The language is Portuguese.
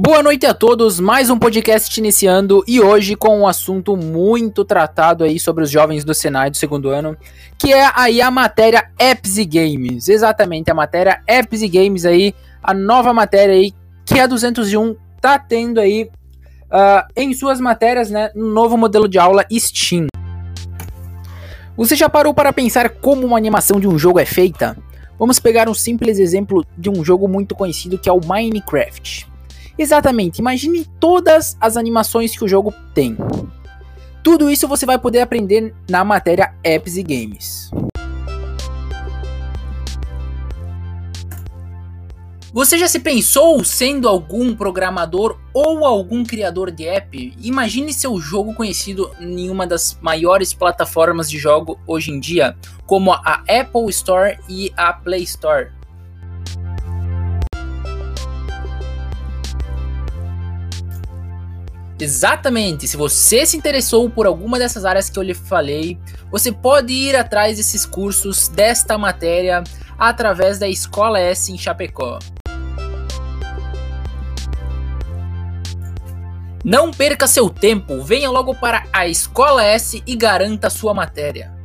Boa noite a todos, mais um podcast iniciando e hoje com um assunto muito tratado aí sobre os jovens do Senai do segundo ano, que é aí a matéria Apps e Games. Exatamente, a matéria Apps e Games aí, a nova matéria aí que a 201 tá tendo aí uh, em suas matérias, né, no novo modelo de aula Steam. Você já parou para pensar como uma animação de um jogo é feita? Vamos pegar um simples exemplo de um jogo muito conhecido que é o Minecraft. Exatamente, imagine todas as animações que o jogo tem. Tudo isso você vai poder aprender na matéria Apps e Games. Você já se pensou sendo algum programador ou algum criador de app? Imagine seu jogo conhecido em uma das maiores plataformas de jogo hoje em dia, como a Apple Store e a Play Store. Exatamente. Se você se interessou por alguma dessas áreas que eu lhe falei, você pode ir atrás desses cursos desta matéria através da Escola S em Chapecó. Não perca seu tempo, venha logo para a Escola S e garanta sua matéria.